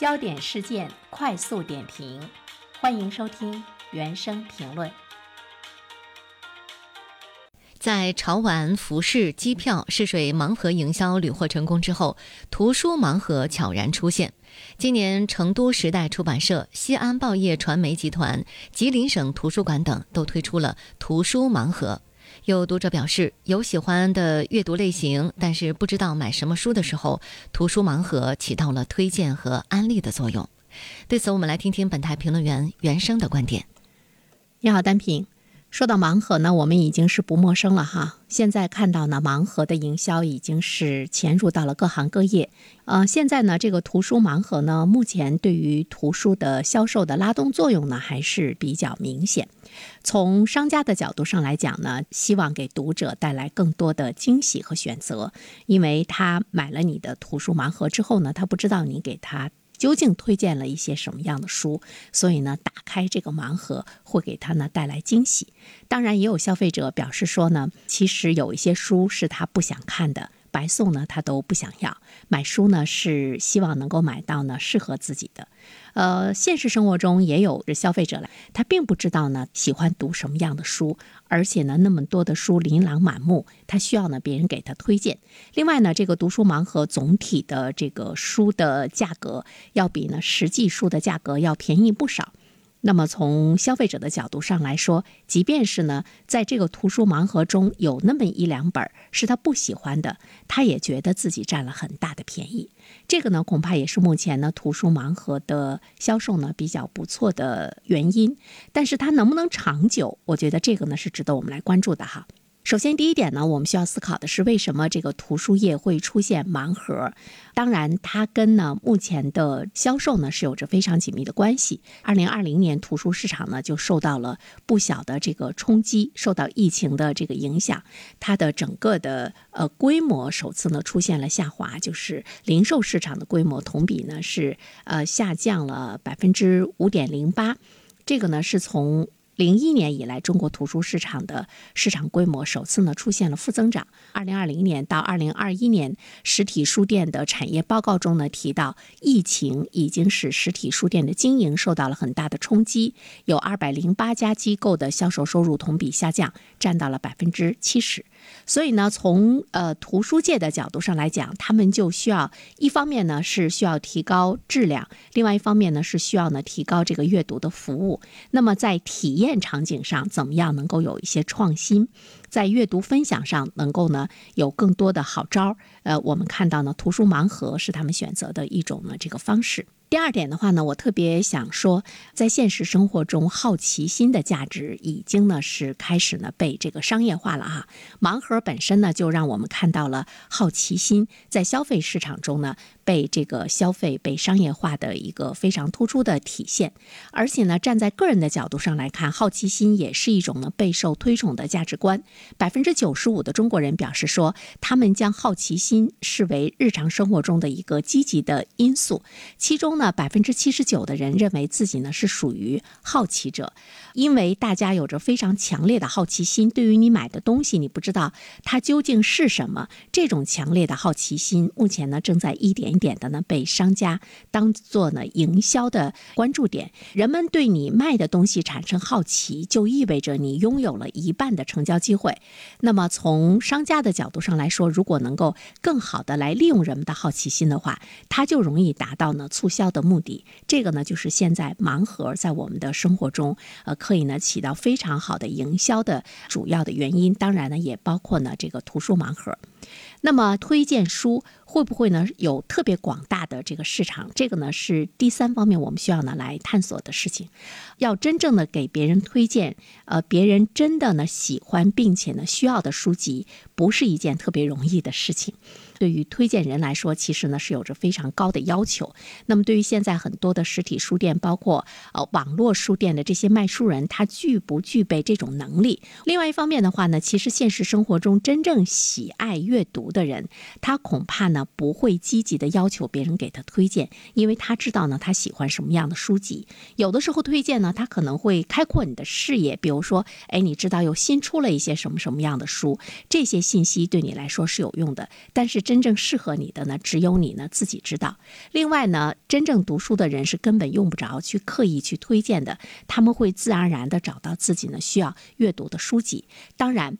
焦点事件快速点评，欢迎收听原声评论。在潮玩、服饰、机票试水盲盒营销屡获成功之后，图书盲盒悄然出现。今年，成都时代出版社、西安报业传媒集团、吉林省图书馆等都推出了图书盲盒。有读者表示，有喜欢的阅读类型，但是不知道买什么书的时候，图书盲盒起到了推荐和安利的作用。对此，我们来听听本台评论员原生的观点。你好，单品。说到盲盒呢，我们已经是不陌生了哈。现在看到呢，盲盒的营销已经是潜入到了各行各业。呃，现在呢，这个图书盲盒呢，目前对于图书的销售的拉动作用呢，还是比较明显。从商家的角度上来讲呢，希望给读者带来更多的惊喜和选择，因为他买了你的图书盲盒之后呢，他不知道你给他。究竟推荐了一些什么样的书？所以呢，打开这个盲盒会给他呢带来惊喜。当然，也有消费者表示说呢，其实有一些书是他不想看的。白送呢，他都不想要。买书呢，是希望能够买到呢适合自己的。呃，现实生活中也有消费者来，他并不知道呢喜欢读什么样的书，而且呢那么多的书琳琅满目，他需要呢别人给他推荐。另外呢，这个读书盲盒总体的这个书的价格要比呢实际书的价格要便宜不少。那么从消费者的角度上来说，即便是呢，在这个图书盲盒中有那么一两本是他不喜欢的，他也觉得自己占了很大的便宜。这个呢，恐怕也是目前呢图书盲盒的销售呢比较不错的原因。但是它能不能长久，我觉得这个呢是值得我们来关注的哈。首先，第一点呢，我们需要思考的是，为什么这个图书业会出现盲盒？当然，它跟呢目前的销售呢是有着非常紧密的关系。二零二零年，图书市场呢就受到了不小的这个冲击，受到疫情的这个影响，它的整个的呃规模首次呢出现了下滑，就是零售市场的规模同比呢是呃下降了百分之五点零八，这个呢是从。零一年以来，中国图书市场的市场规模首次呢出现了负增长。二零二零年到二零二一年，实体书店的产业报告中呢提到，疫情已经使实体书店的经营受到了很大的冲击，有二百零八家机构的销售收入同比下降，占到了百分之七十。所以呢，从呃图书界的角度上来讲，他们就需要一方面呢是需要提高质量，另外一方面呢是需要呢提高这个阅读的服务。那么在体验场景上怎么样能够有一些创新，在阅读分享上能够呢有更多的好招儿？呃，我们看到呢，图书盲盒是他们选择的一种呢这个方式。第二点的话呢，我特别想说，在现实生活中，好奇心的价值已经呢是开始呢被这个商业化了哈。盲盒本身呢就让我们看到了好奇心在消费市场中呢被这个消费被商业化的一个非常突出的体现。而且呢，站在个人的角度上来看，好奇心也是一种呢备受推崇的价值观。百分之九十五的中国人表示说，他们将好奇心视为日常生活中的一个积极的因素，其中。那百分之七十九的人认为自己呢是属于好奇者，因为大家有着非常强烈的好奇心。对于你买的东西，你不知道它究竟是什么，这种强烈的好奇心，目前呢正在一点一点的呢被商家当做呢营销的关注点。人们对你卖的东西产生好奇，就意味着你拥有了一半的成交机会。那么从商家的角度上来说，如果能够更好的来利用人们的好奇心的话，它就容易达到呢促销。的目的，这个呢，就是现在盲盒在我们的生活中，呃，可以呢起到非常好的营销的主要的原因。当然呢，也包括呢这个图书盲盒。那么推荐书会不会呢有特别广大的这个市场？这个呢是第三方面我们需要呢来探索的事情。要真正的给别人推荐，呃，别人真的呢喜欢并且呢需要的书籍，不是一件特别容易的事情。对于推荐人来说，其实呢是有着非常高的要求。那么对于现在很多的实体书店，包括呃网络书店的这些卖书人，他具不具备这种能力？另外一方面的话呢，其实现实生活中真正喜爱阅读。的人，他恐怕呢不会积极的要求别人给他推荐，因为他知道呢他喜欢什么样的书籍。有的时候推荐呢，他可能会开阔你的视野，比如说，哎，你知道又新出了一些什么什么样的书，这些信息对你来说是有用的。但是真正适合你的呢，只有你呢自己知道。另外呢，真正读书的人是根本用不着去刻意去推荐的，他们会自然而然的找到自己呢需要阅读的书籍。当然。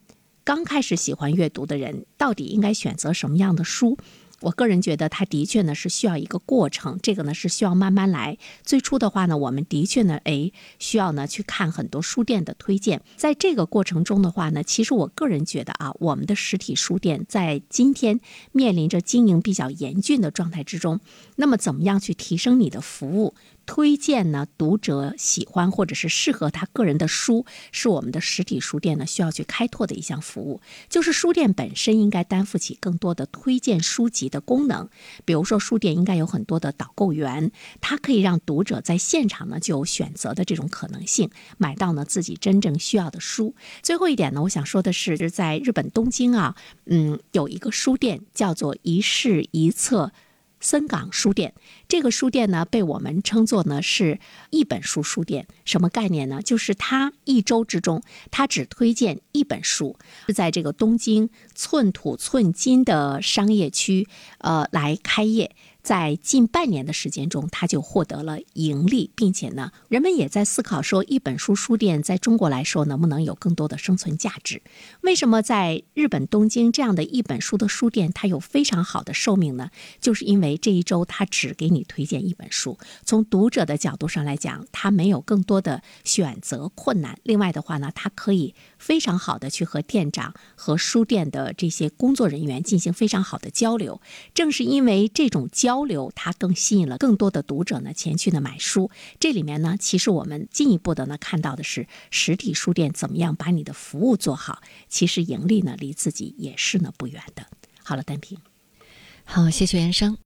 刚开始喜欢阅读的人，到底应该选择什么样的书？我个人觉得，他的确呢是需要一个过程，这个呢是需要慢慢来。最初的话呢，我们的确呢，哎，需要呢去看很多书店的推荐。在这个过程中的话呢，其实我个人觉得啊，我们的实体书店在今天面临着经营比较严峻的状态之中，那么怎么样去提升你的服务？推荐呢，读者喜欢或者是适合他个人的书，是我们的实体书店呢需要去开拓的一项服务。就是书店本身应该担负起更多的推荐书籍的功能。比如说，书店应该有很多的导购员，他可以让读者在现场呢就有选择的这种可能性，买到呢自己真正需要的书。最后一点呢，我想说的是，在日本东京啊，嗯，有一个书店叫做一室一册。森港书店这个书店呢，被我们称作呢是一本书书店。什么概念呢？就是它一周之中，它只推荐一本书，在这个东京寸土寸金的商业区，呃，来开业。在近半年的时间中，他就获得了盈利，并且呢，人们也在思考说，一本书书店在中国来说能不能有更多的生存价值？为什么在日本东京这样的一本书的书店，它有非常好的寿命呢？就是因为这一周它只给你推荐一本书，从读者的角度上来讲，它没有更多的选择困难。另外的话呢，它可以非常好的去和店长和书店的这些工作人员进行非常好的交流。正是因为这种交交流，它更吸引了更多的读者呢前去呢买书。这里面呢，其实我们进一步的呢看到的是实体书店怎么样把你的服务做好，其实盈利呢离自己也是呢不远的。好了，单平，好，谢谢袁生。